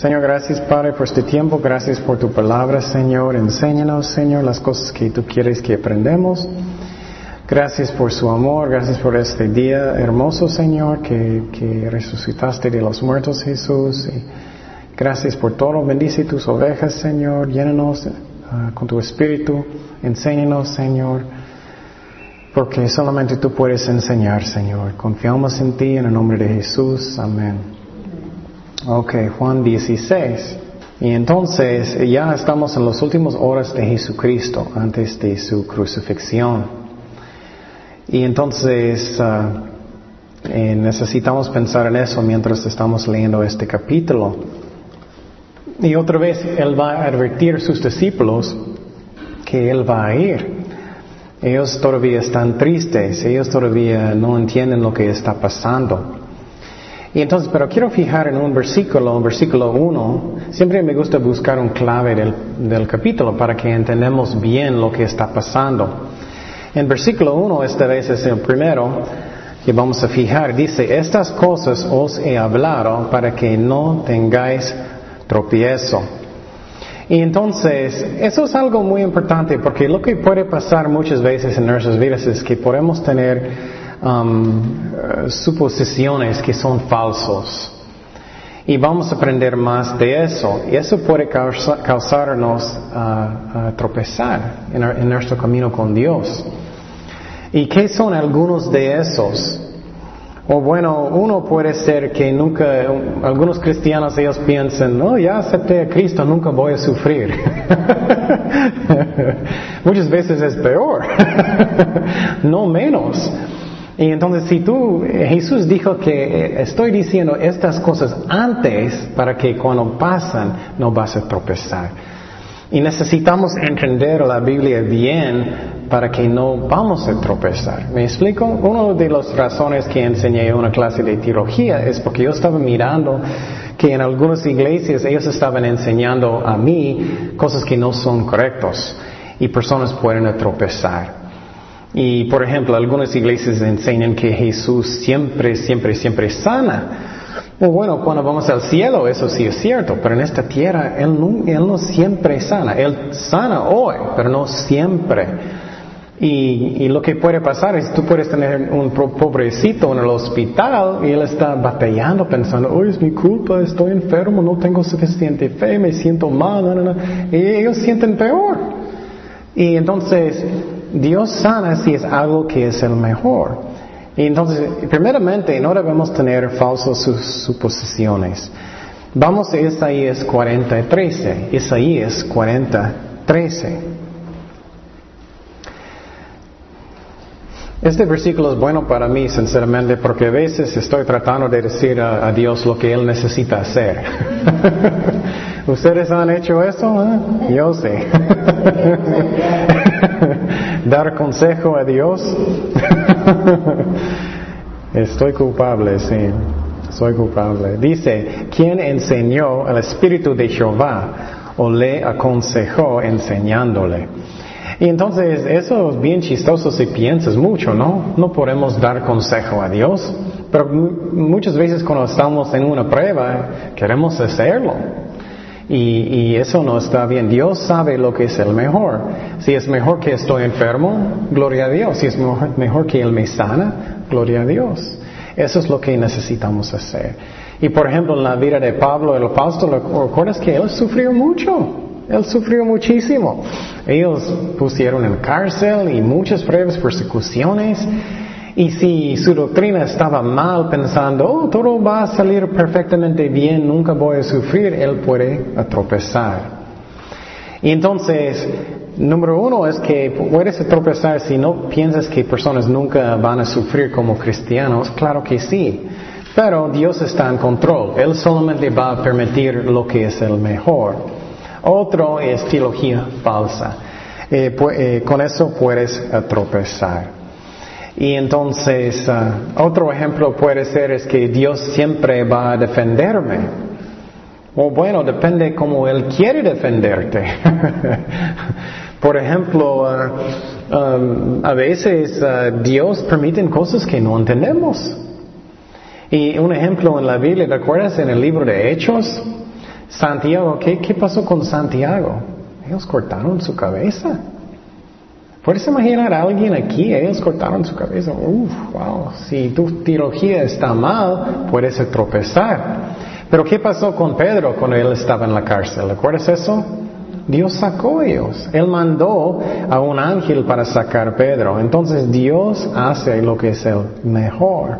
Señor, gracias Padre por este tiempo, gracias por tu palabra, Señor. Enséñanos, Señor, las cosas que tú quieres que aprendamos. Gracias por su amor, gracias por este día hermoso, Señor, que, resucitaste de los muertos, Jesús. gracias por todo. Bendice tus ovejas, Señor. Llénanos ah, con tu espíritu. Enséñanos, Señor. Porque solamente tú puedes enseñar, Señor. Confiamos en ti en el nombre de Jesús. Amén. Ok, Juan 16. Y entonces ya estamos en las últimas horas de Jesucristo antes de su crucifixión. Y entonces ah, eh, necesitamos pensar en eso mientras estamos leyendo este capítulo. Y otra vez Él va a advertir a sus discípulos que Él va a ir. Ellos todavía están tristes, ellos todavía no entienden lo que está pasando. Y entonces, pero quiero fijar en un versículo, un versículo 1, siempre me gusta buscar un clave del, del capítulo para que entendamos bien lo que está pasando. En versículo 1, esta vez es el primero que vamos a fijar, dice, estas cosas os he hablado para que no tengáis tropiezo. Y entonces, eso es algo muy importante porque lo que puede pasar muchas veces en nuestras vidas es que podemos tener um, suposiciones que son falsos. Y vamos a aprender más de eso. Y eso puede causarnos a tropezar en, nuestro camino con Dios. ¿Y qué son algunos de esos? O bueno, uno puede ser que nunca, algunos cristianos ellos piensan, no, ya acepté a Cristo, nunca voy a sufrir. Muchas veces es peor, no menos. Y entonces si tú, Jesús dijo que eh, estoy diciendo estas cosas antes para que cuando pasan no vas a tropezar. Y necesitamos entender la Biblia bien para que no vamos a tropezar. ¿Me explico? Una de las razones que enseñé en una clase de teología es porque yo estaba mirando que en algunas iglesias ellos estaban enseñando a mí cosas que no son correctos y personas pueden tropezar. Y por ejemplo, algunas iglesias enseñan que Jesús siempre, siempre, siempre sana. Bueno, cuando vamos al cielo, eso sí es cierto, pero en esta tierra Él no, él no siempre sana. Él sana hoy, pero no siempre. Y, lo que puede pasar es tú puedes tener un pobrecito en el hospital y él está batallando pensando, oh, es mi culpa, estoy enfermo, no tengo suficiente fe, me siento mal, y ellos sienten peor. Y entonces Dios sana si es algo que es el mejor. Y entonces, primeramente, no debemos tener falsas suposiciones. Vamos a Isaías 40, 13. Isaías 40, 13. Este versículo es bueno para mí, sinceramente, porque a veces estoy tratando de decir a, Dios lo que Él necesita hacer. ¿Ustedes han hecho eso? Eh? Yo sé. Dar consejo a Dios. Estoy culpable, sí. Soy culpable. Dice, ¿quién enseñó el Espíritu de Jehová o le aconsejó enseñándole? Y entonces eso es bien chistoso si piensas mucho, ¿no? No podemos dar consejo a Dios, pero muchas veces cuando estamos en una prueba queremos hacerlo. Y, eso no está bien. Dios sabe lo que es el mejor. Si es mejor que estoy enfermo, gloria a Dios. Si es mejor, mejor que Él me sana, gloria a Dios. Eso es lo que necesitamos hacer. Y por ejemplo, en la vida de Pablo, el apóstol, ¿recuerdas que él sufrió mucho? Él sufrió muchísimo. Ellos pusieron en cárcel y muchas pruebas, persecuciones. Y si su doctrina estaba mal pensando, oh, todo va a salir perfectamente bien, nunca voy a sufrir, él puede tropezar. Y entonces, número uno es que puedes tropezar si no piensas que personas nunca van a sufrir como cristianos. Claro que sí. Pero Dios está en control. Él solamente va a permitir lo que es el mejor. Otro es teología falsa. Eh, eh, con eso puedes tropezar. Y entonces, ah, otro ejemplo puede ser es que Dios siempre va a defenderme. O bueno, depende cómo Él quiere defenderte. Por ejemplo, ah, a veces ah, Dios permite cosas que no entendemos. Y un ejemplo en la Biblia, ¿te acuerdas en el libro de Hechos? Santiago, ¿qué, ¿qué pasó con Santiago? Ellos cortaron su cabeza. ¿Puedes imaginar a alguien aquí? Ellos cortaron su cabeza. Uf, wow. Si tu teología está mal, puedes tropezar. Pero ¿qué pasó con Pedro cuando él estaba en la cárcel? ¿Recuerdas eso? Dios sacó a ellos. Él mandó a un ángel para sacar a Pedro. Entonces Dios hace lo que es el mejor.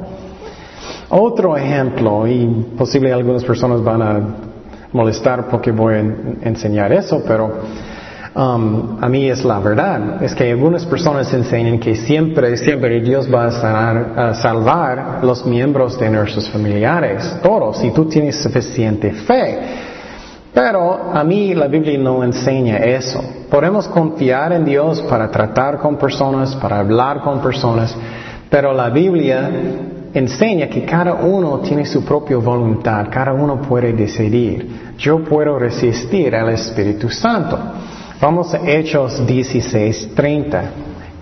Otro ejemplo, y posible algunas personas van a molestar porque voy a enseñar eso, pero um, a mí es la verdad. Es que algunas personas enseñan que siempre, siempre Dios va a, a salvar los miembros de nuestros familiares, todos, si tú tienes suficiente fe. Pero a mí la Biblia no enseña eso. Podemos confiar en Dios para tratar con personas, para hablar con personas, pero la Biblia enseña que cada uno tiene su propia voluntad, cada uno puede decidir. Yo puedo resistir al Espíritu Santo. Vamos a Hechos 16, 30.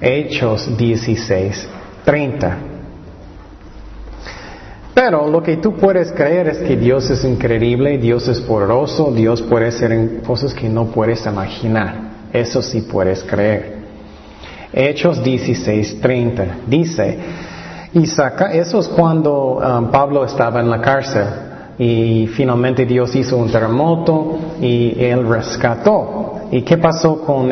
Hechos 16, 30. Pero lo que tú puedes creer es que Dios es increíble, Dios es poderoso, Dios puede hacer cosas que no puedes imaginar. Eso sí puedes creer. Hechos 16, 30. Dice, y saca, eso es cuando um, Pablo estaba en la cárcel y finalmente Dios hizo un terremoto y él rescató. ¿Y qué pasó con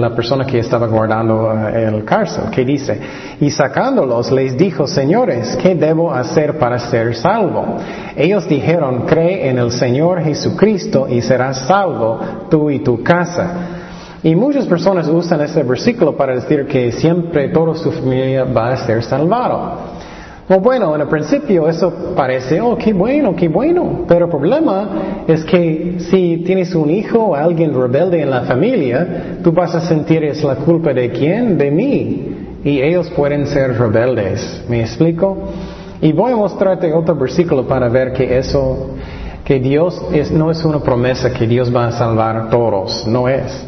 la persona que estaba guardando uh, el cárcel? ¿Qué dice? Y sacándolos les dijo, señores, ¿qué debo hacer para ser salvo? Ellos dijeron, cree en el Señor Jesucristo y serás salvo tú y tu casa. Y muchas personas usan este versículo para decir que siempre toda su familia va a ser salvado. Bueno, en el principio eso parece, oh, qué bueno, qué bueno. Pero el problema es que si tienes un hijo o alguien rebelde en la familia, tú vas a sentir es la culpa de quién? De mí. Y ellos pueden ser rebeldes. ¿Me explico? Y voy a mostrarte otro versículo para ver que eso, que Dios no es una promesa que Dios va a salvar a todos. No es.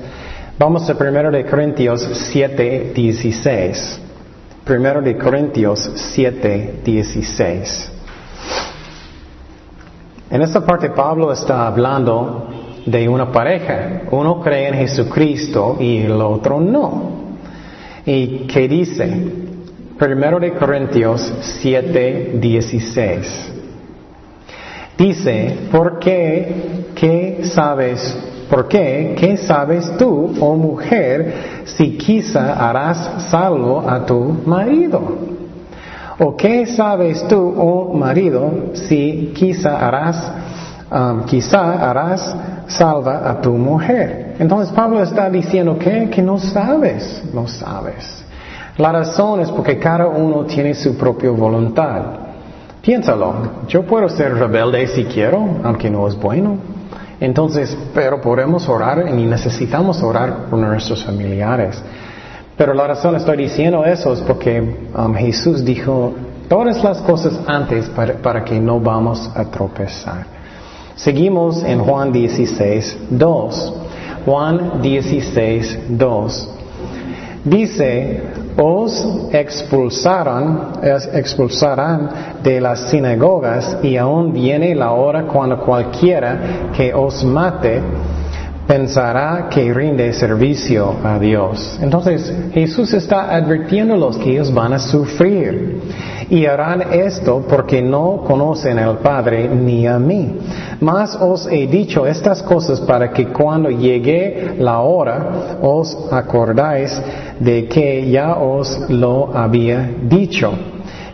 Vamos a 1 de Corintios 7, 16. 1 de Corintios 7, 16. En esta parte Pablo está hablando de una pareja. Uno cree en Jesucristo y el otro no. ¿Y qué dice? 1 de Corintios 7, 16. Dice, ¿por qué? ¿Qué sabes ¿Por qué? ¿Qué sabes tú, oh mujer, si quizá harás salvo a tu marido? ¿O qué sabes tú, oh marido, si quizá harás, um, quizá harás salva a tu mujer? Entonces Pablo está diciendo que, que no sabes, no sabes. La razón es porque cada uno tiene su propia voluntad. Piénsalo, yo puedo ser rebelde si quiero, aunque no es bueno. Entonces, pero podemos orar y necesitamos orar por nuestros familiares. Pero la razón estoy diciendo eso es porque um, Jesús dijo todas las cosas antes para, para, que no vamos a tropezar. Seguimos en Juan 16, 2. Juan 16, 2. Dice, os expulsarán, expulsarán de las sinagogas y aún viene la hora cuando cualquiera que os mate pensará que rinde servicio a Dios. Entonces Jesús está advirtiéndolos que ellos van a sufrir y harán esto porque no conocen al Padre ni a mí. Mas os he dicho estas cosas para que cuando llegue la hora os acordáis de que ya os lo había dicho.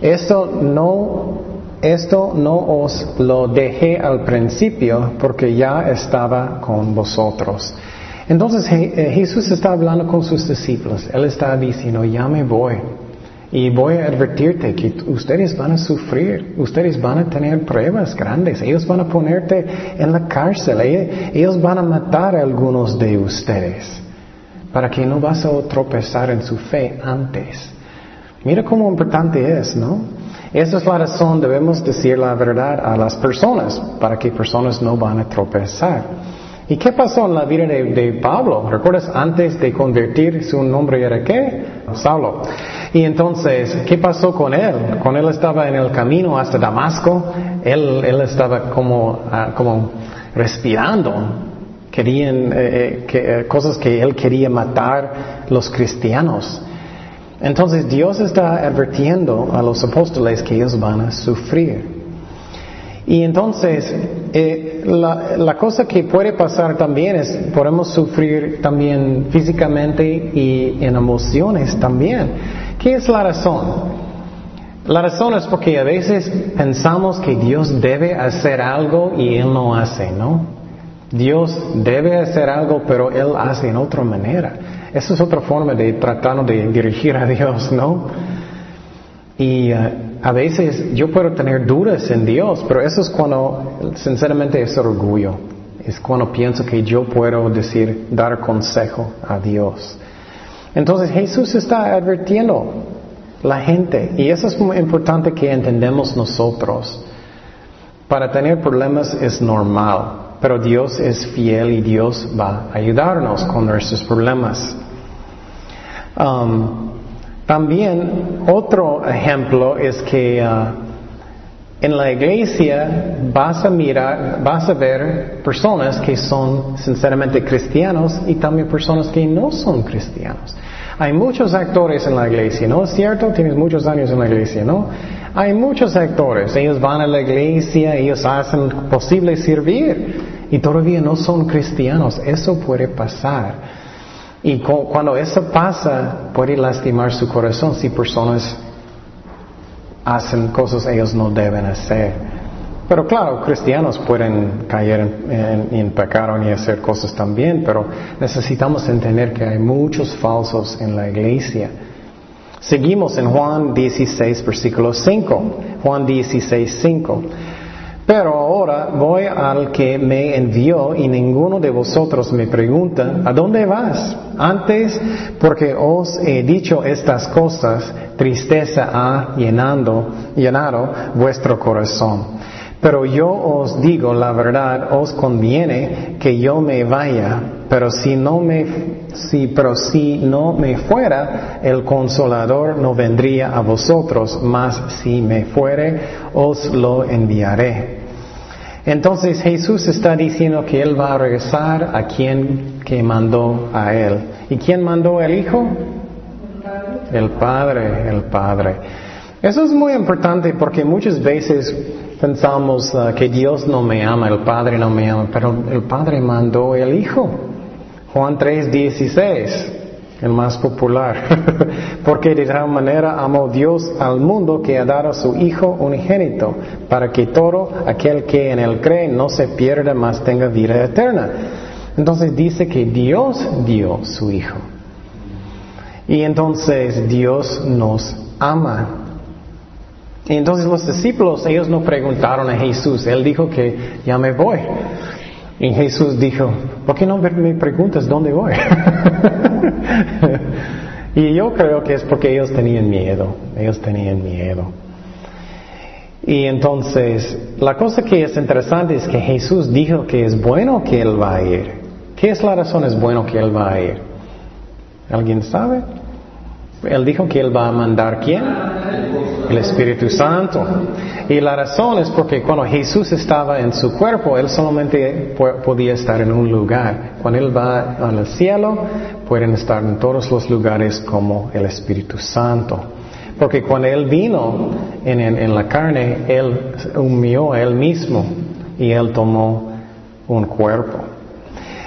Esto no esto no os lo dejé al principio porque ya estaba con vosotros. Entonces eh, Jesús está hablando con sus discípulos. Él está diciendo, ya me voy. Y voy a advertirte que ustedes van a sufrir, ustedes van a tener pruebas grandes, ellos van a ponerte en la cárcel, ellos van a matar a algunos de ustedes para que no vas a tropezar en su fe antes. Mira cómo importante es, ¿no? Esa es la razón, debemos decir la verdad a las personas, para que personas no van a tropezar. ¿Y qué pasó en la vida de, Pablo? ¿Recuerdas antes de convertir su nombre era qué? Saulo. Y entonces, ¿qué pasó con él? Cuando él estaba en el camino hasta Damasco, él, él estaba como, ah, como respirando, querían eh, eh, cosas que él quería matar los cristianos. Entonces Dios está advirtiendo a los apóstoles que ellos van a sufrir. Y entonces, eh, la, cosa que puede pasar también es, podemos sufrir también físicamente y en emociones también. ¿Qué es la razón? La razón es porque a veces pensamos que Dios debe hacer algo y Él no hace, ¿no? Dios debe hacer algo, pero Él hace en otra manera. Esa es otra forma de tratar de dirigir a Dios, ¿no? Y eh, a veces yo puedo tener dudas en Dios, pero eso es cuando, sinceramente, es orgullo. Es cuando pienso que yo puedo decir, dar consejo a Dios. Entonces Jesús está advirtiendo la gente, y eso es muy importante que entendemos nosotros. Para tener problemas es normal, pero Dios es fiel y Dios va a ayudarnos con nuestros problemas. Um, también otro ejemplo es que uh, en la iglesia vas a mirar, vas a ver personas que son sinceramente cristianos y también personas que no son cristianos. Hay muchos actores en la iglesia, ¿no es cierto? Tienes muchos años en la iglesia, ¿no? Hay muchos actores, ellos van a la iglesia, ellos hacen posible servir y todavía no son cristianos. Eso puede pasar. Y cuando eso pasa, puede lastimar su corazón si personas hacen cosas ellos no deben hacer. Pero claro, cristianos pueden caer en, en, pecado y hacer cosas también, pero necesitamos entender que hay muchos falsos en la iglesia. Seguimos en Juan 16, versículo 5. Juan 16, 5. Pero ahora voy al que me envió y ninguno de vosotros me pregunta, ¿a dónde vas? Antes, porque os he dicho estas cosas, tristeza ha llenando, llenado vuestro corazón. Pero yo os digo la verdad, os conviene que yo me vaya, pero si no me, si, pero si no me fuera, el consolador no vendría a vosotros, mas si me fuere, os lo enviaré. Entonces Jesús está diciendo que Él va a regresar a quien que mandó a Él. ¿Y quién mandó al Hijo? El Padre, el Padre. Eso es muy importante porque muchas veces pensamos uh, que Dios no me ama, el Padre no me ama, pero el Padre mandó el Hijo. Juan 3, 16 el más popular, porque de tal manera amó Dios al mundo que ha dado a su Hijo unigénito, para que todo aquel que en él cree no se pierda, mas tenga vida eterna. Entonces dice que Dios dio su Hijo. Y entonces Dios nos ama. Y entonces los discípulos, ellos no preguntaron a Jesús, Él dijo que ya me voy. Y Jesús dijo, ¿por qué no me preguntas dónde voy? y yo creo que es porque ellos tenían miedo, ellos tenían miedo. Y entonces, la cosa que es interesante es que Jesús dijo que es bueno que Él va a ir. ¿Qué es la razón es bueno que Él va a ir? ¿Alguien sabe? Él dijo que Él va a mandar quién? El Espíritu Santo. Y la razón es porque cuando Jesús estaba en su cuerpo, Él solamente podía estar en un lugar. Cuando Él va al cielo, pueden estar en todos los lugares como el Espíritu Santo. Porque cuando Él vino en, la carne, Él humilló Él mismo y Él tomó un cuerpo.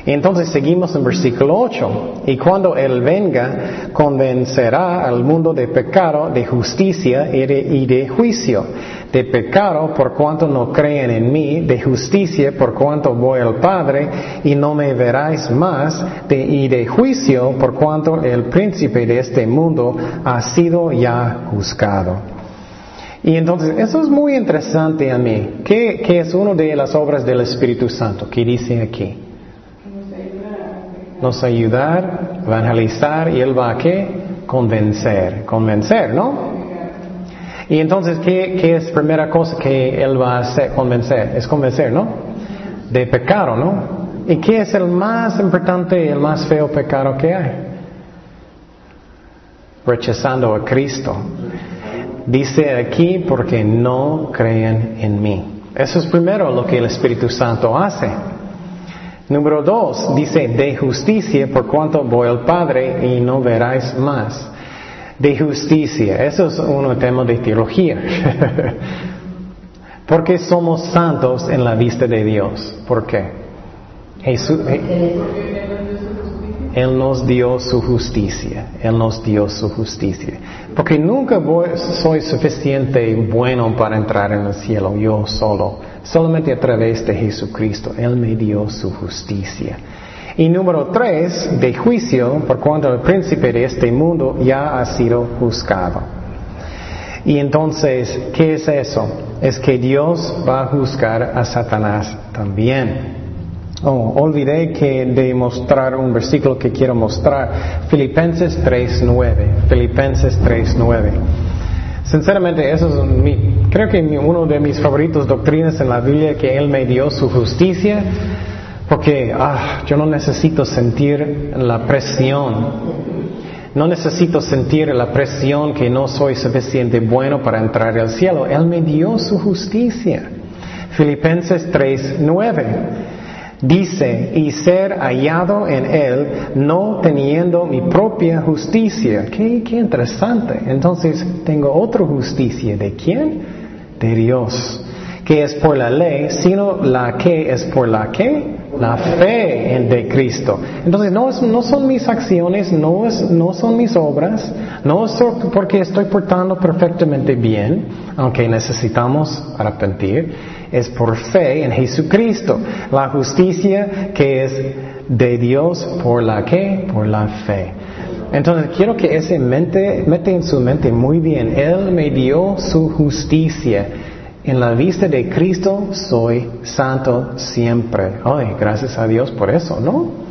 Entonces seguimos en versículo 8. Y cuando Él venga, convencerá al mundo de pecado, de justicia y de, juicio. De pecado por cuanto no creen en mí, de justicia por cuanto voy al Padre y no me veráis más, y de juicio por cuanto el príncipe de este mundo ha sido ya juzgado. Y entonces, eso es muy interesante a mí. ¿Qué, qué es una de las obras del Espíritu Santo? ¿Qué dice aquí? Nos ayudar, evangelizar y Él va a qué? Convencer, convencer, ¿no? Y entonces, ¿qué, ¿qué, es primera cosa que Él va a hacer, convencer? Es convencer, ¿no? De pecado, ¿no? ¿Y qué es el más importante el más feo pecado que hay? Rechazando a Cristo. Dice aquí porque no creen en mí. Eso es primero lo que el Espíritu Santo hace. Número dos, dice de justicia por cuanto voy al Padre y no veráis más. De justicia, eso es un tema de teología. Porque somos santos en la vista de Dios. ¿Por qué? Jesús, él nos dio su justicia. Él nos dio su justicia. Porque nunca soy suficiente bueno para entrar en el cielo yo solo. Solamente a través de Jesucristo. Él me dio su justicia. Y número tres, de juicio, por cuanto el príncipe de este mundo ya ha sido juzgado. Y entonces, ¿qué es eso? Es que Dios va a juzgar a Satanás también. Oh, olvidé que de mostrar un versículo que quiero mostrar. Filipenses 3.9. Filipenses 3.9. Sinceramente, eso es mi, creo que uno de mis favoritos doctrinas en la Biblia, que Él me dio su justicia, porque ah, yo no necesito sentir la presión. No necesito sentir la presión que no soy suficiente bueno para entrar al cielo. Él me dio su justicia. Filipenses 3.9 dice, y ser hallado en Él, no teniendo mi propia justicia. Qué, qué interesante. Entonces, tengo otra justicia. ¿De quién? De Dios. Que es por la ley, sino la que es por la que? La fe en de Cristo. Entonces, no, no son mis acciones, no, es, no son mis obras, no es porque estoy portando perfectamente bien, aunque necesitamos arrepentir es por fe en Jesucristo. La justicia que es de Dios por la que? Por la fe. Entonces quiero que ese mente, mete en su mente muy bien, Él me dio su justicia. En la vista de Cristo soy santo siempre. Ay, gracias a Dios por eso, ¿no?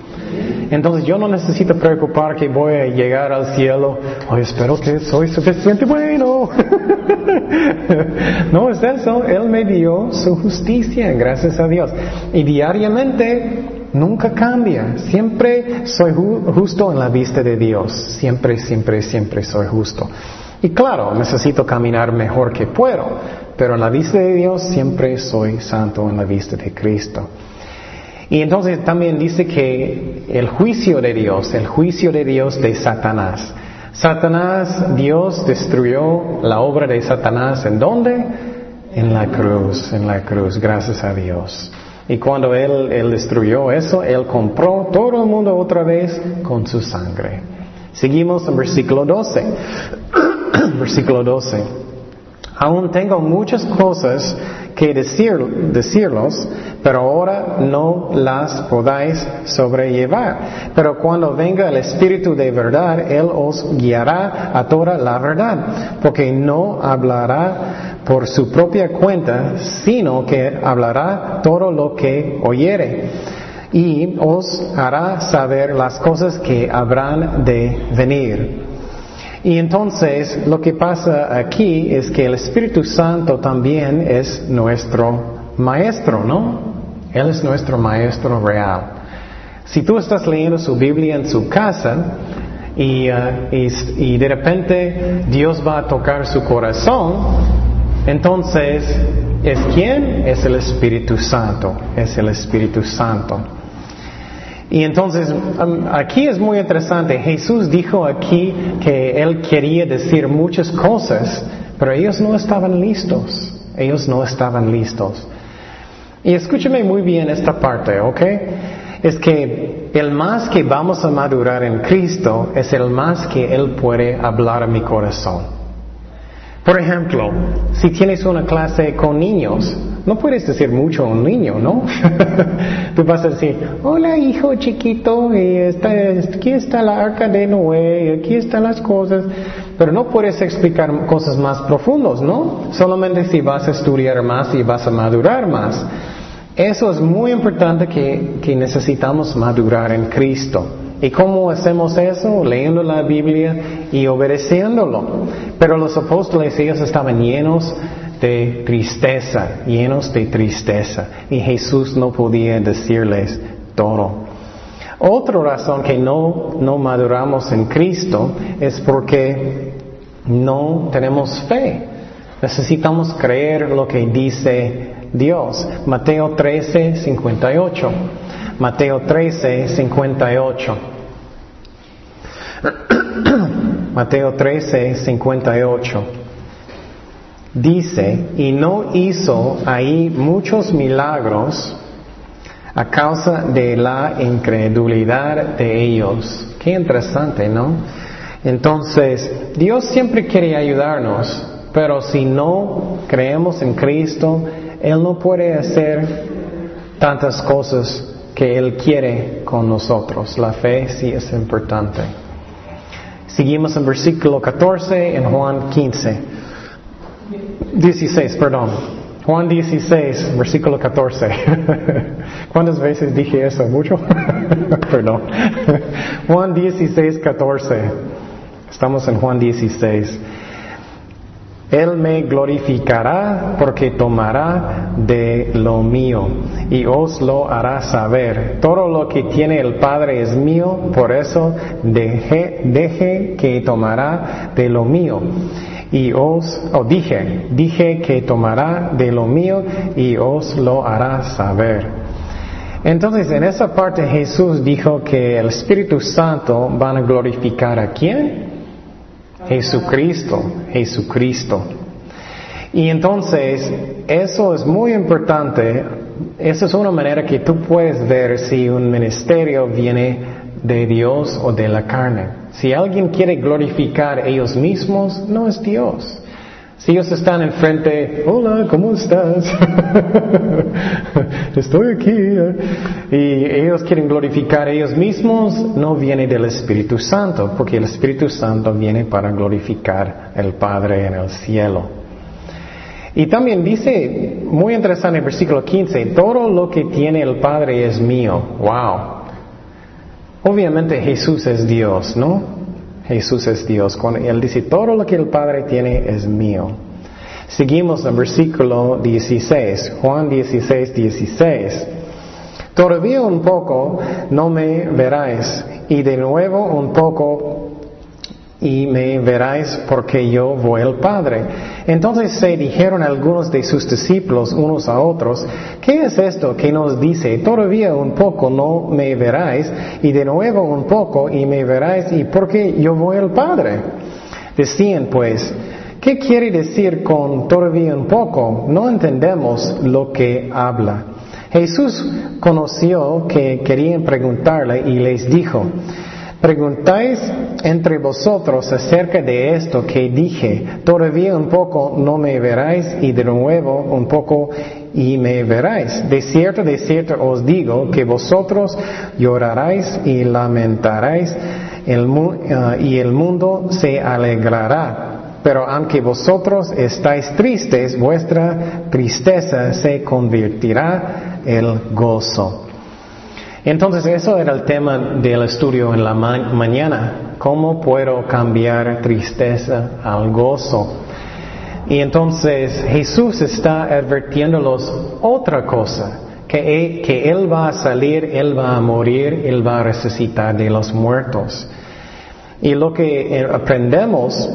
Entonces yo no necesito preocupar que voy a llegar al cielo. Ay, espero que soy suficiente bueno. no es eso. Él me dio su justicia, gracias a Dios. Y diariamente nunca cambia. Siempre soy justo en la vista de Dios. Siempre, siempre, siempre soy justo. Y claro, necesito caminar mejor que puedo, pero en la vista de Dios siempre soy santo en la vista de Cristo. Y entonces también dice que el juicio de Dios, el juicio de Dios de Satanás. Satanás, Dios destruyó la obra de Satanás en dónde? En la cruz, en la cruz, gracias a Dios. Y cuando él, él destruyó eso, Él compró todo el mundo otra vez con su sangre. Seguimos en versículo 12. versículo 12. Aún tengo muchas cosas que decir, decirlos, pero ahora no las podáis sobrellevar. Pero cuando venga el Espíritu de verdad, Él os guiará a toda la verdad, porque no hablará por su propia cuenta, sino que hablará todo lo que oyere y os hará saber las cosas que habrán de venir. Y entonces lo que pasa aquí es que el Espíritu Santo también es nuestro maestro, ¿no? Él es nuestro maestro real. Si tú estás leyendo su Biblia en su casa y, uh, de repente Dios va a tocar su corazón, entonces ¿es quién? Es el Espíritu Santo, es el Espíritu Santo. Y entonces, um, aquí es muy interesante. Jesús dijo aquí que Él quería decir muchas cosas, pero ellos no estaban listos. Ellos no estaban listos. Y escúcheme muy bien esta parte, ¿ok? Es que el más que vamos a madurar en Cristo es el más que Él puede hablar a mi corazón. Por ejemplo, si tienes una clase con niños, no puedes decir mucho a un niño, ¿no? Tú vas a decir, hola hijo chiquito, y aquí está la arca de Noé, aquí están las cosas, pero no puedes explicar cosas más profundas, ¿no? Solamente si vas a estudiar más y vas a madurar más. Eso es muy importante que necesitamos madurar en Cristo. ¿Y cómo hacemos eso? Leyendo la Biblia y obedeciéndolo. Pero los apóstoles, ellos estaban llenos de tristeza, llenos de tristeza. Y Jesús no podía decirles todo. Otra razón que no, no maduramos en Cristo es porque no tenemos fe. Necesitamos creer lo que dice Dios. Mateo 13, 58. Mateo 13, 58. Mateo 13, 58. Dice, y no hizo ahí muchos milagros a causa de la incredulidad de ellos. Qué interesante, ¿no? Entonces, Dios siempre quiere ayudarnos, pero si no creemos en Cristo, Él no puede hacer tantas cosas que Él quiere con nosotros. La fe sí es importante. Seguimos en versículo 14 en Juan 15. 16, perdón. Juan 16, versículo 14. ¿Cuántas veces dije eso? ¿Mucho? perdón. Juan 16, 14. Estamos en Juan 16. Él me glorificará porque tomará de lo mío y os lo hará saber. Todo lo que tiene el Padre es mío, por eso deje, deje que tomará de lo mío. Y os, o dije, dije que tomará de lo mío y os lo hará saber. Entonces, en esa parte Jesús dijo que el Espíritu Santo van a glorificar a quién? Jesucristo, Jesucristo. Y entonces, eso es muy importante. Esa es una manera que tú puedes ver si un ministerio viene de Dios o de la carne. Si alguien quiere glorificar ellos mismos, no es Dios. Si ellos están enfrente, hola, ¿cómo estás? Estoy aquí. Y ellos quieren glorificar ellos mismos, no viene del Espíritu Santo, porque el Espíritu Santo viene para glorificar al Padre en el cielo. Y también dice, muy interesante versículo 15, todo lo que tiene el Padre es mío. Wow. Obviamente Jesús es Dios, ¿no? Jesús es Dios. Cuando Él dice, todo lo que el Padre tiene es mío. Seguimos en versículo 16, Juan 16, 16. Todavía un poco no me veráis, y de nuevo un poco y me veráis porque yo voy al Padre. Entonces se dijeron algunos de sus discípulos unos a otros, ¿qué es esto que nos dice? Todavía un poco no me veráis y de nuevo un poco y me veráis y porque yo voy al Padre. Decían pues, ¿qué quiere decir con todavía un poco? No entendemos lo que habla. Jesús conoció que querían preguntarle y les dijo, Preguntáis entre vosotros acerca de esto que dije, todavía un poco no me veráis y de nuevo un poco y me veráis. De cierto, de cierto os digo que vosotros lloraréis y lamentaréis ah, y el mundo se alegrará. Pero aunque vosotros estáis tristes, vuestra tristeza se convertirá en gozo. Entonces eso era el tema del estudio en la mañana. ¿Cómo puedo cambiar tristeza al gozo? Y entonces Jesús está advirtiéndolos otra cosa, que, que Él va a salir, Él va a morir, Él va a resucitar de los muertos. Y lo que eh, aprendemos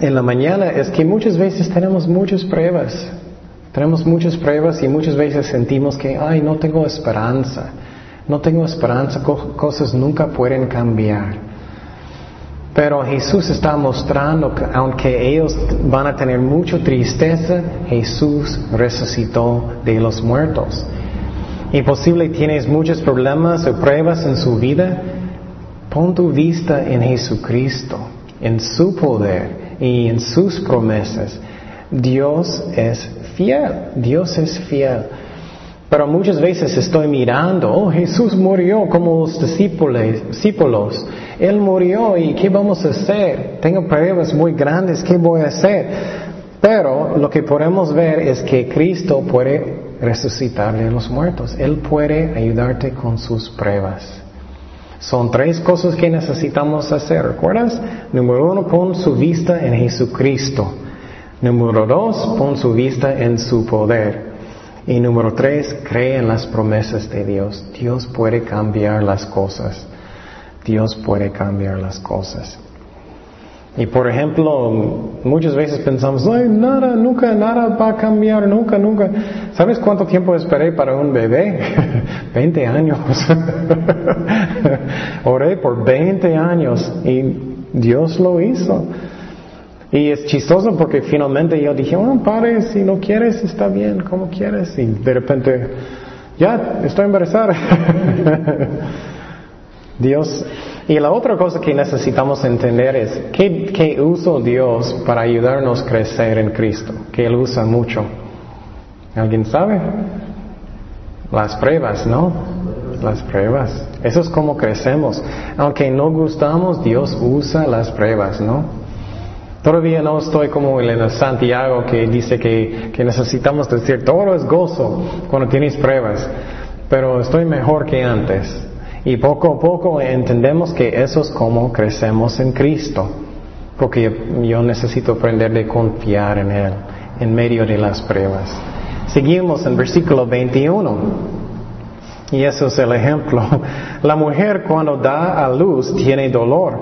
en la mañana es que muchas veces tenemos muchas pruebas. Tenemos muchas pruebas y muchas veces sentimos que, ay, no tengo esperanza. No tengo esperanza, cosas nunca pueden cambiar. Pero Jesús está mostrando que aunque ellos van a tener mucha tristeza, Jesús resucitó de los muertos. Y posible tienes muchos problemas o pruebas en su vida, pon tu vista en Jesucristo, en su poder y en sus promesas. Dios es fiel, Dios es fiel. Pero muchas veces estoy mirando, oh, Jesús murió como los discípulos. Él murió y ¿qué vamos a hacer? Tengo pruebas muy grandes, ¿qué voy a hacer? Pero lo que podemos ver es que Cristo puede resucitar de los muertos. Él puede ayudarte con sus pruebas. Son tres cosas que necesitamos hacer, ¿recuerdas? Número uno, pon su vista en Jesucristo. Número dos, pon su vista en su poder. Y número tres, cree en las promesas de Dios. Dios puede cambiar las cosas. Dios puede cambiar las cosas. Y por ejemplo, muchas veces pensamos, Ay, nada, nunca, nada va a cambiar, nunca, nunca. ¿Sabes cuánto tiempo esperé para un bebé? 20 años. Oré por 20 años y Dios lo hizo. Y es chistoso porque finalmente yo dije, bueno, padre, si no quieres, está bien, como quieres. Y de repente, ya, estoy embarazada. Dios. Y la otra cosa que necesitamos entender es ¿qué, usa Dios para ayudarnos a crecer en Cristo, que Él usa mucho. ¿Alguien sabe? Las pruebas, ¿no? Las pruebas. Eso es como crecemos. Aunque no gustamos, Dios usa las pruebas, ¿no? Todavía no estoy como en Santiago que dice que, que necesitamos decir todo es gozo cuando tienes pruebas, pero estoy mejor que antes. Y poco a poco entendemos que eso es como crecemos en Cristo, porque yo necesito aprender de confiar en Él en medio de las pruebas. Seguimos en versículo 21. Y eso es el ejemplo. La mujer cuando da a luz tiene dolor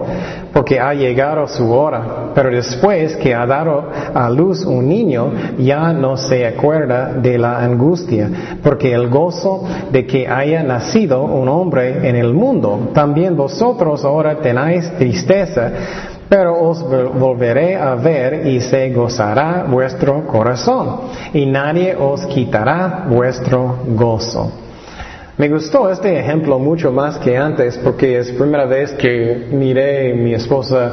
porque ha llegado su hora, pero después que ha dado a luz un niño ya no se acuerda de la angustia, porque el gozo de que haya nacido un hombre en el mundo, también vosotros ahora tenéis tristeza, pero os volveré a ver y se gozará vuestro corazón, y nadie os quitará vuestro gozo. Me gustó este ejemplo mucho más que antes porque es primera vez que miré a mi esposa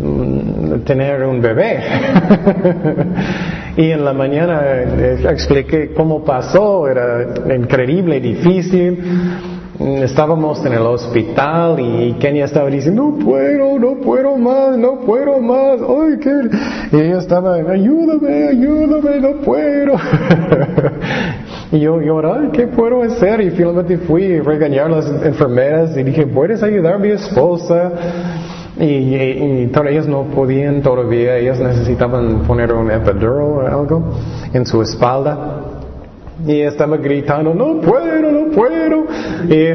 mm, tener un bebé. y en la mañana eh, expliqué cómo pasó, era increíble, difícil. Estábamos en el hospital y Kenia estaba diciendo, no puedo, no puedo más, no puedo más. Ay, qué... Y ella estaba, ayúdame, ayúdame, no puedo. Y yo lloré, ¿qué puedo hacer? Y finalmente fui a regañar a las enfermeras y dije, ¿puedes ayudar a mi esposa? Y, y, ellas no podían todavía, ellas necesitaban poner un epidural o algo en su espalda. Y estaba gritando, no puedo, no puedo. Y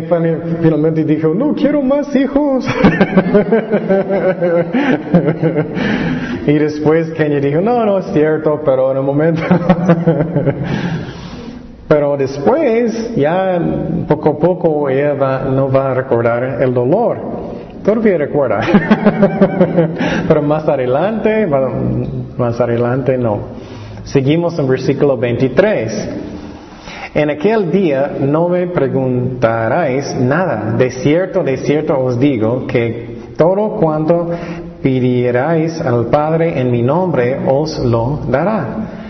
finalmente dijo, no quiero más hijos. y después Kenya dijo, no, no es cierto, pero en un momento. Pero después, ya poco a poco, ella no va a recordar el dolor. Todavía recuerda. Pero más adelante, más adelante no. Seguimos en versículo 23. En aquel día no me preguntaréis nada. De cierto, de cierto os digo que todo cuanto pidierais al Padre en mi nombre os lo dará.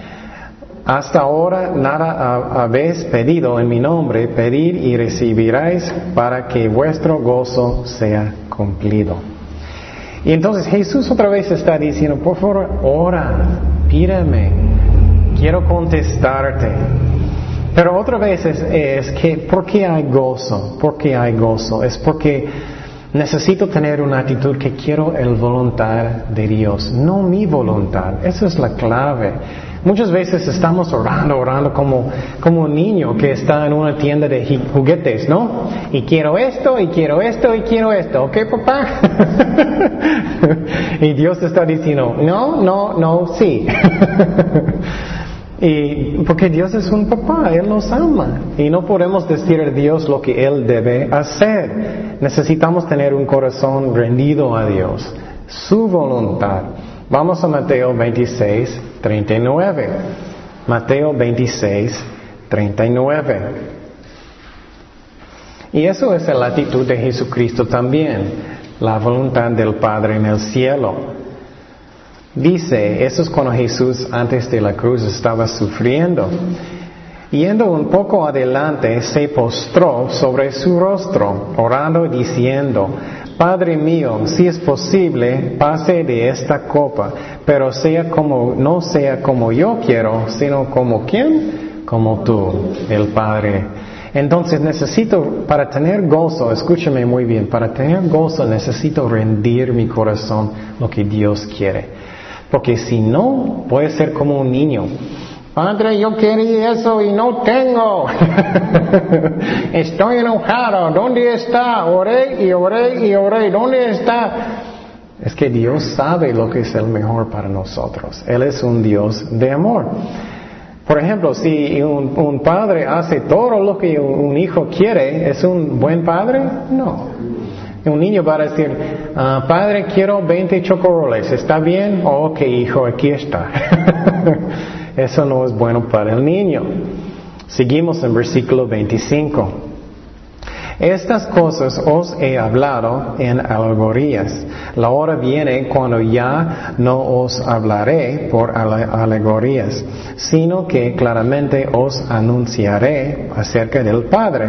Hasta ahora nada habéis pedido en mi nombre, pedir y recibiráis para que vuestro gozo sea cumplido. Y entonces Jesús otra vez está diciendo, por favor, ora, pídeme, quiero contestarte. Pero otra vez es, es que, ¿por qué hay gozo? ¿Por qué hay gozo? Es porque necesito tener una actitud que quiero el voluntad de Dios, no mi voluntad. Esa es la clave. Muchas veces estamos orando, orando como, como un niño que está en una tienda de juguetes, ¿no? Y quiero esto, y quiero esto, y quiero esto, ¿ok, papá? y Dios está diciendo, no, no, no, sí. Y porque Dios es un papá, Él nos ama. Y no podemos decir a Dios lo que Él debe hacer. Necesitamos tener un corazón rendido a Dios, su voluntad. Vamos a Mateo 26, 39. Mateo 26, 39. Y eso es la actitud de Jesucristo también, la voluntad del Padre en el cielo. Dice, eso es cuando Jesús antes de la cruz estaba sufriendo. Yendo un poco adelante, se postró sobre su rostro, orando y diciendo, Padre mío, si es posible, pase de esta copa, pero sea como, no sea como yo quiero, sino como quién? Como tú, el Padre. Entonces necesito, para tener gozo, escúchame muy bien, para tener gozo necesito rendir mi corazón lo que Dios quiere. Porque si no, puede ser como un niño Padre, yo quería eso y no tengo. Estoy enojado. ¿Dónde está? Oré y oré y oré. ¿Dónde está? Es que Dios sabe lo que es el mejor para nosotros. Él es un Dios de amor. Por ejemplo, si un, padre hace todo lo que un hijo quiere, ¿es un buen padre? No. Un niño va a decir, ah, padre, quiero 20 chocoroles, ¿está bien? Oh, ok, hijo, aquí está. Eso no es bueno para el niño. Seguimos en versículo 25. Estas cosas os he hablado en alegorías. La hora viene cuando ya no os hablaré por alegorías, sino que claramente os anunciaré acerca del Padre.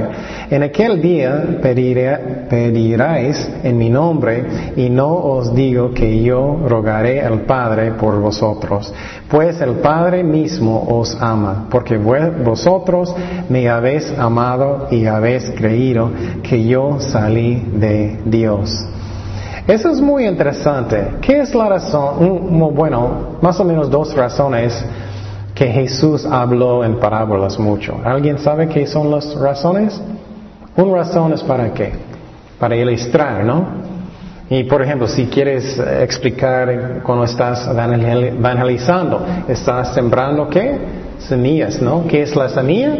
En aquel día pediréis en mi nombre y no os digo que yo rogaré al Padre por vosotros, pues el Padre mismo os ama, porque vosotros me habéis amado y habéis creído que yo salí de Dios. Eso es muy interesante. ¿Qué es la razón? Bueno, más o menos dos razones que Jesús habló en parábolas mucho. ¿Alguien sabe qué son las razones? Una razón es para qué? Para ilustrar, ¿no? Y por ejemplo, si quieres explicar cuando estás evangelizando, estás sembrando qué? Semillas, ¿no? ¿Qué es la semilla?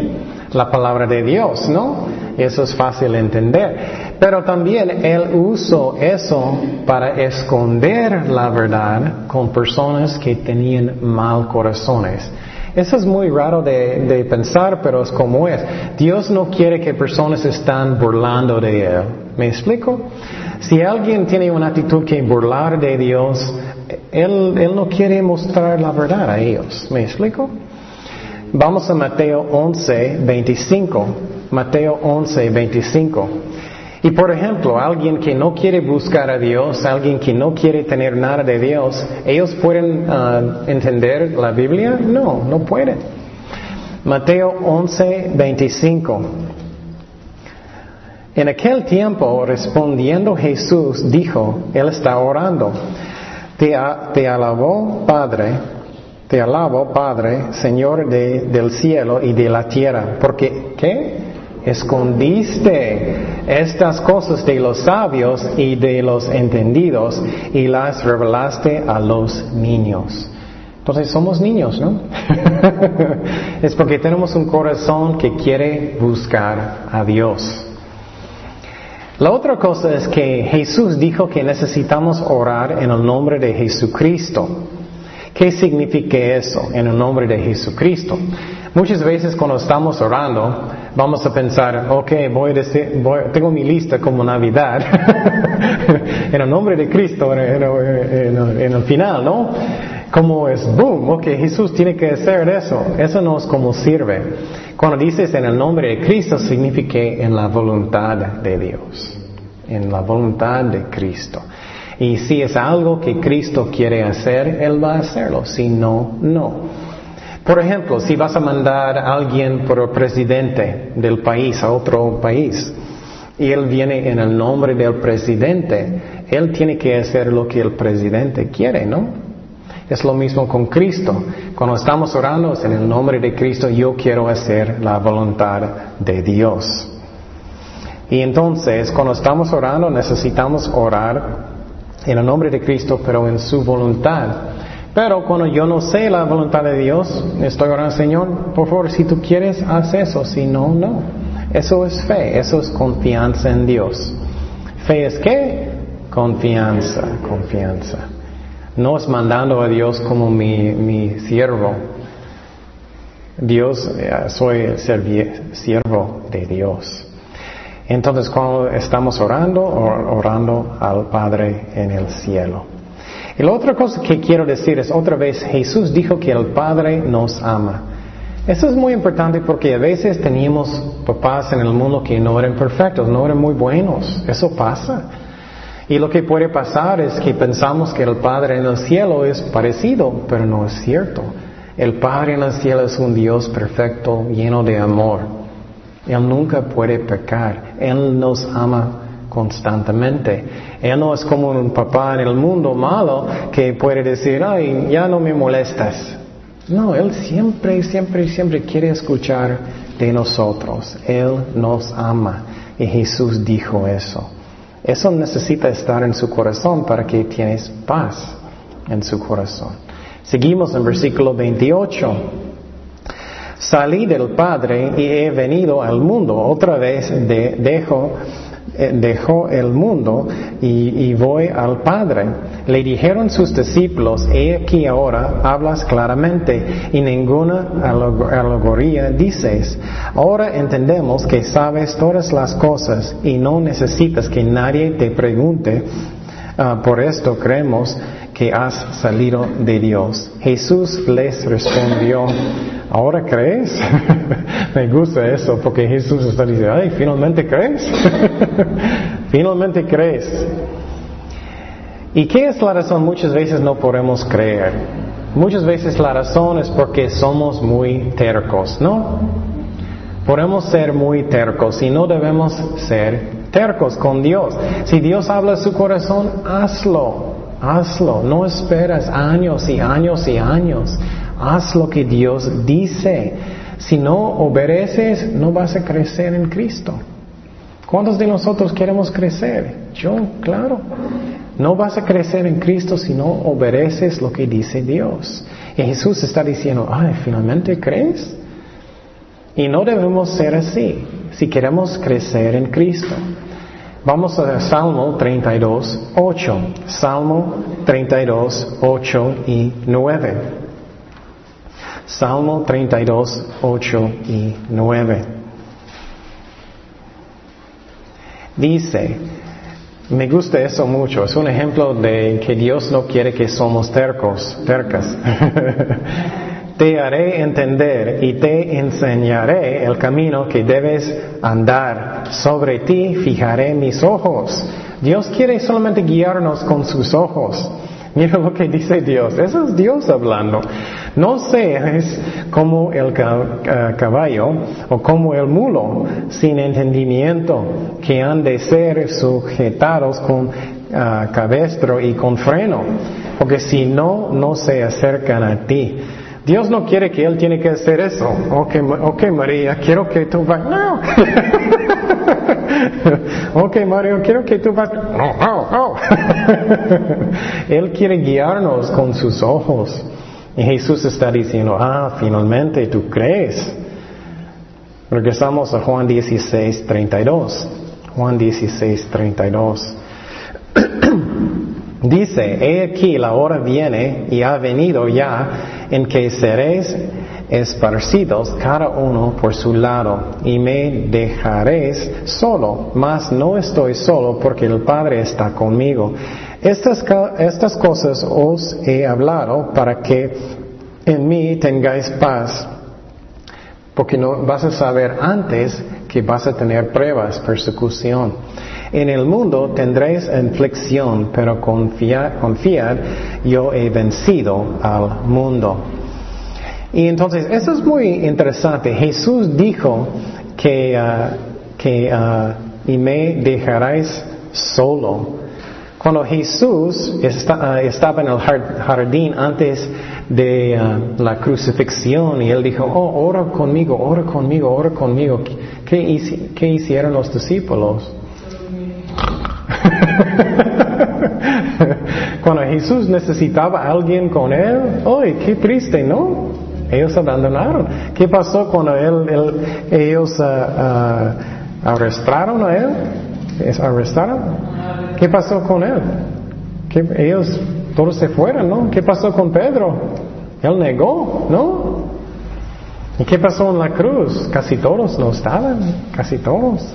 La palabra de Dios, ¿no? Eso es fácil de entender. Pero también Él usó eso para esconder la verdad con personas que tenían mal corazones. Eso es muy raro de, pensar, pero es como es. Dios no quiere que personas estén burlando de Él. ¿Me explico? Si alguien tiene una actitud que burlar de Dios, él, él no quiere mostrar la verdad a ellos. ¿Me explico? Vamos a Mateo 11, 25. Mateo 11, 25. Y por ejemplo, alguien que no quiere buscar a Dios, alguien que no quiere tener nada de Dios, ¿ellos pueden ah, entender la Biblia? No, no pueden. Mateo 11, 25. En aquel tiempo, respondiendo Jesús, dijo, Él está orando, te, te alabó Padre, te alabo Padre, Señor del cielo y de la tierra, porque ¿qué? Escondiste estas cosas de los sabios y de los entendidos y las revelaste a los niños. Entonces somos niños, ¿no? es porque tenemos un corazón que quiere buscar a Dios. La otra cosa es que Jesús dijo que necesitamos orar en el nombre de Jesucristo. ¿Qué significa eso en el nombre de Jesucristo? Muchas veces cuando estamos orando, vamos a pensar, ok, voy a decir, tengo mi lista como Navidad, en el nombre de Cristo, en, en el final, ¿no? Como es, boom, ok, Jesús tiene que hacer eso. Eso no es como sirve. Cuando dices en el nombre de Cristo, significa en la voluntad de Dios. En la voluntad de Cristo. Y si es algo que Cristo quiere hacer, Él va a hacerlo. Si no, no. Por ejemplo, si vas a mandar a alguien por presidente del país a otro país, y él viene en el nombre del presidente, él tiene que hacer lo que el presidente quiere, ¿no? Es lo mismo con Cristo. Cuando estamos orando en el nombre de Cristo, yo quiero hacer la voluntad de Dios. Y entonces, cuando estamos orando, necesitamos orar en el nombre de Cristo, pero en su voluntad. Pero cuando yo no sé la voluntad de Dios, estoy orando, Señor, por favor, si tú quieres, haz eso, si no, no. Eso es fe, eso es confianza en Dios. Fe es qué? Confianza, confianza. No es mandando a Dios como mi, mi siervo. Dios, eh, soy siervo de Dios. Entonces, cuando estamos orando, orando al Padre en el cielo. Y la otra cosa que quiero decir es, otra vez, Jesús dijo que el Padre nos ama. Eso es muy importante porque a veces teníamos papás en el mundo que no eran perfectos, no eran muy buenos. Eso pasa. Y lo que puede pasar es que pensamos que el Padre en el cielo es parecido, pero no es cierto. El Padre en el cielo es un Dios perfecto, lleno de amor. Él nunca puede pecar. Él nos ama constantemente. Él no es como un papá en el mundo malo que puede decir, ay, ya no me molestas. No, Él siempre, siempre, siempre quiere escuchar de nosotros. Él nos ama. Y Jesús dijo eso. Eso necesita estar en su corazón para que tienes paz en su corazón. Seguimos en versículo 28. Salí del Padre y he venido al mundo. Otra vez de, dejo eh, el mundo y, voy al Padre. Le dijeron sus discípulos, he aquí ahora hablas claramente y ninguna alegoría dices. Ahora entendemos que sabes todas las cosas y no necesitas que nadie te pregunte. Ah, por esto creemos que has salido de Dios. Jesús les respondió, ¿ahora crees? Me gusta eso porque Jesús está diciendo, ay, finalmente crees. finalmente crees. ¿Y qué es la razón? Muchas veces no podemos creer. Muchas veces la razón es porque somos muy tercos, ¿no? Podemos ser muy tercos y no debemos ser tercos con Dios. Si Dios habla a su corazón, hazlo. Hazlo, no esperas años y años y años. Haz lo que Dios dice. Si no obedeces, no vas a crecer en Cristo. ¿Cuántos de nosotros queremos crecer? Yo, claro. No vas a crecer en Cristo si no obedeces lo que dice Dios. Y Jesús está diciendo, ay, finalmente crees. Y no debemos ser así si queremos crecer en Cristo. Vamos a Salmo 32, 8. Salmo 32, 8 y 9. Salmo 32, 8 y 9. Dice, me gusta eso mucho, es un ejemplo de que Dios no quiere que somos tercos, tercas. te haré entender y te enseñaré el camino que debes andar. Sobre ti fijaré mis ojos. Dios quiere solamente guiarnos con sus ojos. Mira lo que dice Dios. Eso es Dios hablando. No seas como el caballo o como el mulo sin entendimiento que han de ser sujetados con uh, cabestro y con freno. Porque si no, no se acercan a ti. Dios no quiere que Él tiene que hacer eso. Ok, okay María, quiero que tú vayas. No. ok, María, quiero que tú vayas. No, no, no. él quiere guiarnos con sus ojos. Y Jesús está diciendo, ah, finalmente tú crees. Regresamos a Juan 16, 32. Juan 16, 32. Dice, he aquí la hora viene y ha venido ya en que seréis esparcidos cada uno por su lado y me dejaréis solo, mas no estoy solo porque el Padre está conmigo. Estas, estas cosas os he hablado para que en mí tengáis paz, porque no vas a saber antes que vas a tener pruebas, persecución. En el mundo tendréis inflexión, pero confiad, confiad, yo he vencido al mundo. Y entonces, eso es muy interesante. Jesús dijo que, ah, que ah, y me dejaréis solo. Cuando Jesús ah, estaba en el jardín antes de la crucifixión y él dijo, oh, ora conmigo, ora conmigo, ora conmigo, ¿qué, qué hicieron los discípulos? Cuando Jesús necesitaba a alguien con él, ¡ay, qué triste, ¿no? Ellos abandonaron. ¿Qué pasó cuando él, ellos ah, ah, arrestaron a él? ¿Arrestaron? ¿Qué pasó con él? Que ellos todos se fueron, ¿no? ¿Qué pasó con Pedro? Él negó, ¿no? ¿Y qué pasó en la cruz? Casi todos no estaban, casi todos.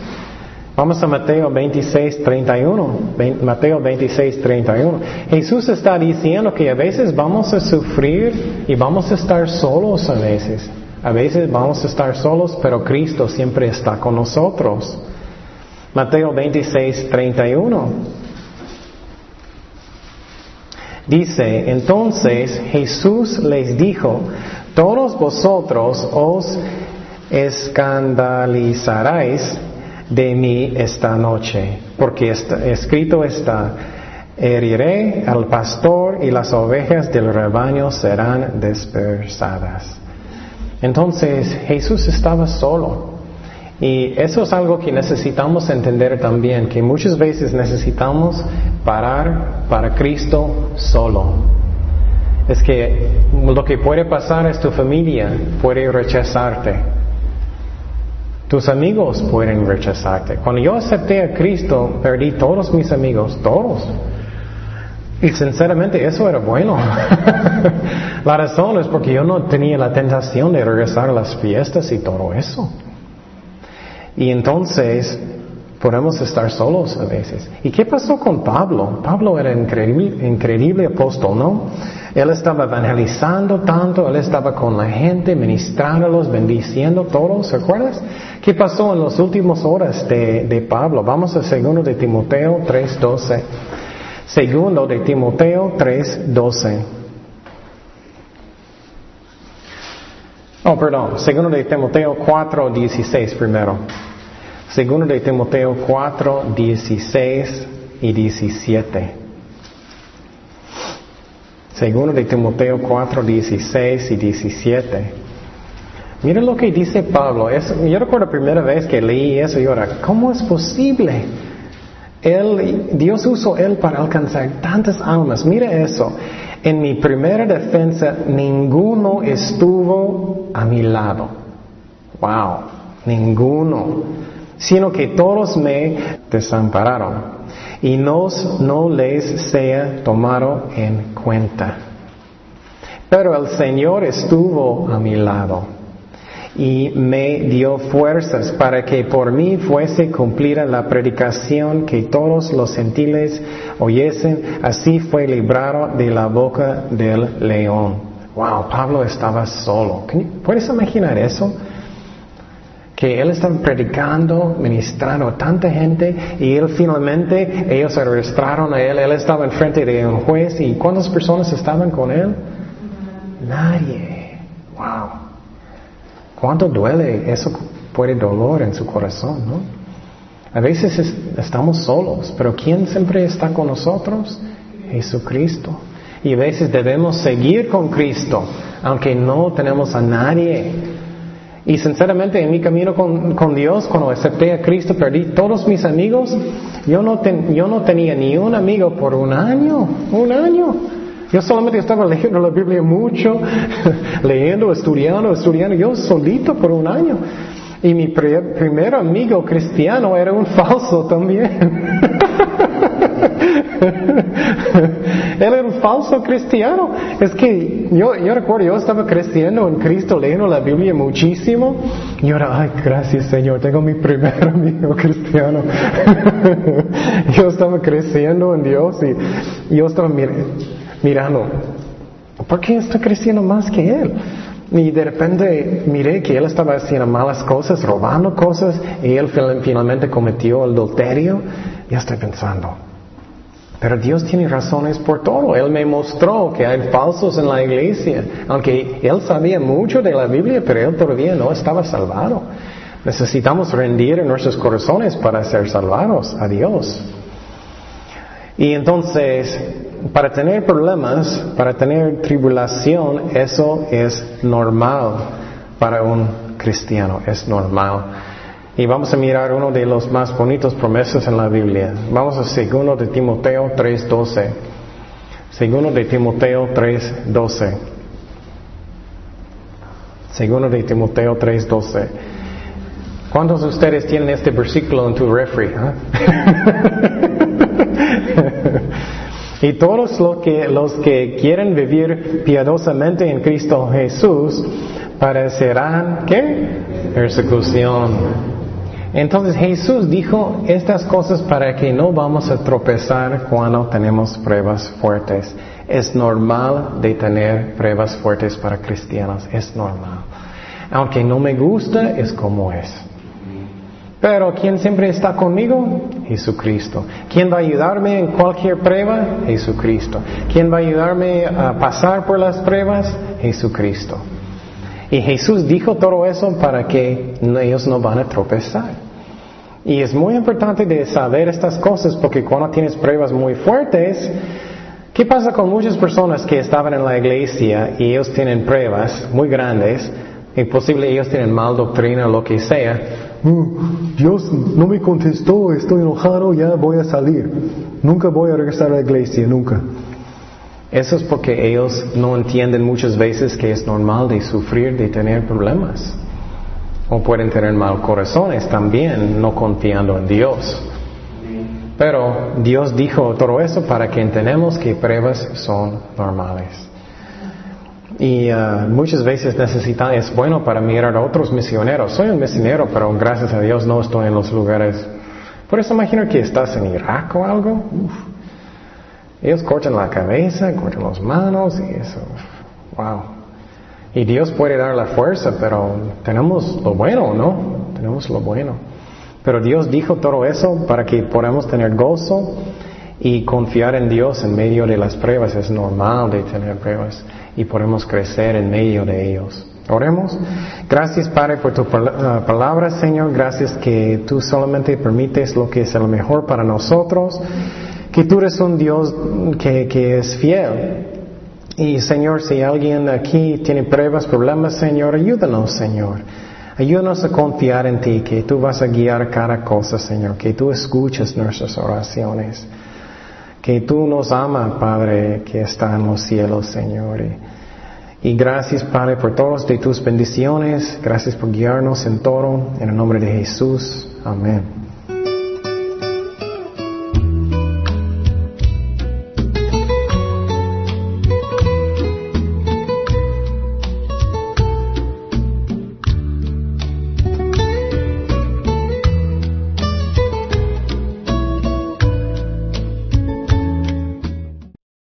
Vamos a Mateo 26, 31. Mateo 26, 31. Jesús está diciendo que a veces vamos a sufrir y vamos a estar solos a veces. A veces vamos a estar solos, pero Cristo siempre está con nosotros. Mateo 26, 31. Dice, entonces Jesús les dijo, todos vosotros os escandalizaréis de mí esta noche, porque escrito está, heriré al pastor y las ovejas del rebaño serán dispersadas. Entonces Jesús estaba solo Y eso es algo que necesitamos entender también, que muchas veces necesitamos parar para Cristo solo. Es que lo que puede pasar es tu familia puede rechazarte. Tus amigos pueden rechazarte. Cuando yo acepté a Cristo, perdí todos mis amigos, todos. Y sinceramente eso era bueno. la razón es porque yo no tenía la tentación de regresar a las fiestas y todo eso. Y entonces podemos estar solos a veces. ¿Y qué pasó con Pablo? Pablo era increíble, increíble apóstol, ¿no? Él estaba evangelizando tanto, él estaba con la gente, ministrándolos, bendiciendo todos, ¿se acuerdas? ¿Qué pasó en las últimas horas de, de Pablo? Vamos a segundo de Timoteo 3.12. Segundo de Timoteo 3.12. Oh, perdón, segundo de Timoteo 4.16 primero. Segundo de Timoteo 4, 16 y 17. Segundo de Timoteo 4, 16 y 17. Miren lo que dice Pablo. yo recuerdo la primera vez que leí eso y ahora, ¿cómo es posible? Dios usó él para alcanzar tantas almas. Mira eso. En mi primera defensa, ninguno estuvo a mi lado. Wow, ninguno sino que todos me desampararon y nos, no les sea tomado en cuenta. Pero el Señor estuvo a mi lado y me dio fuerzas para que por mí fuese cumplida la predicación que todos los gentiles oyesen. Así fue librado de la boca del león. Wow, Pablo estaba solo. ¿Puedes imaginar eso? Que él estaba predicando, ministrando a tanta gente y él finalmente, ellos arrestaron a él, él estaba enfrente de un juez y ¿cuántas personas estaban con él? Nadie. Wow. ¿Cuánto duele? Eso puede dolor en su corazón, ¿no? A veces estamos solos, pero ¿quién siempre está con nosotros? Jesucristo. Y a veces debemos seguir con Cristo, aunque no tenemos a nadie y sinceramente en mi camino con, Dios, cuando acepté a Cristo, perdí todos mis amigos. Yo no, yo no tenía ni un amigo por un año, un año. Yo solamente estaba leyendo la Biblia mucho, leyendo, estudiando, estudiando, yo solito por un año. Y mi primer amigo cristiano era un falso también. Él era un falso cristiano. Es que yo, yo recuerdo, yo estaba creciendo en Cristo, leyendo la Biblia muchísimo. Y ahora, ay, gracias Señor, tengo mi primer amigo cristiano. yo estaba creciendo en Dios y yo estaba mirando, ¿por qué está creciendo más que Él? Y de repente miré que él estaba haciendo malas cosas, robando cosas, y él finalmente cometió adulterio. Y estoy pensando, pero Dios tiene razones por todo. Él me mostró que hay falsos en la iglesia, aunque él sabía mucho de la Biblia, pero él todavía no estaba salvado. Necesitamos rendir en nuestros corazones para ser salvados a Dios. Y entonces, para tener problemas, para tener tribulación, eso es normal para un cristiano, es normal. Y vamos a mirar uno de los más bonitos promesas en la Biblia. Vamos a segundo de Timoteo 3.12. Segundo de Timoteo 3.12. Segundo de Timoteo 3.12. ¿Cuántos de ustedes tienen este versículo en tu refri? Ah? y todos los que, los que quieren vivir piadosamente en Cristo Jesús parecerán, ¿qué? Persecución. Entonces Jesús dijo estas cosas para que no vamos a tropezar cuando tenemos pruebas fuertes. Es normal de tener pruebas fuertes para cristianos, es normal. Aunque no me gusta, es como es. Pero ¿quién siempre está conmigo? Jesucristo. ¿Quién va a ayudarme en cualquier prueba? Jesucristo. ¿Quién va a ayudarme a pasar por las pruebas? Jesucristo. Y Jesús dijo todo eso para que ellos no van a tropezar. Y es muy importante de saber estas cosas porque cuando tienes pruebas muy fuertes, ¿qué pasa con muchas personas que estaban en la iglesia y ellos tienen pruebas muy grandes? Imposible ellos tienen mal doctrina o lo que sea "Mm, Dios no me contestó, estoy enojado, ya voy a salir. Nunca voy a regresar a la iglesia, nunca. Eso es porque ellos no entienden muchas veces que es normal de sufrir, de tener problemas. O pueden tener mal corazones también, no confiando en Dios. Pero Dios dijo todo eso para que entendamos que pruebas son normales. Y uh, muchas veces necesitan, es bueno para mirar a otros misioneros. Soy un misionero, pero gracias a Dios no estoy en los lugares. Por eso imagino que estás en Irak o algo. Ellos cortan la cabeza, cortan las manos y eso. Wow. Y Dios puede dar la fuerza, pero tenemos lo bueno, ¿no? Tenemos lo bueno. Pero Dios dijo todo eso para que podamos tener gozo y confiar en Dios en medio de las pruebas. Es normal de tener pruebas y podemos crecer en medio de ellos. Oremos. Gracias, Padre, por tu uh, palabra, Señor. Gracias que tú solamente permites lo que es lo mejor para nosotros. Que tú eres un Dios que, es fiel. Y, Señor, si alguien aquí tiene pruebas, problemas, Señor, ayúdanos, Señor. Ayúdanos a confiar en ti, que tú vas a guiar cada cosa, Señor, que tú escuches nuestras oraciones, que tú nos amas, Padre, que está en los cielos, Señor. Y, y gracias, Padre, por todas de tus bendiciones. Gracias por guiarnos en todo. En el nombre de Jesús. Amén.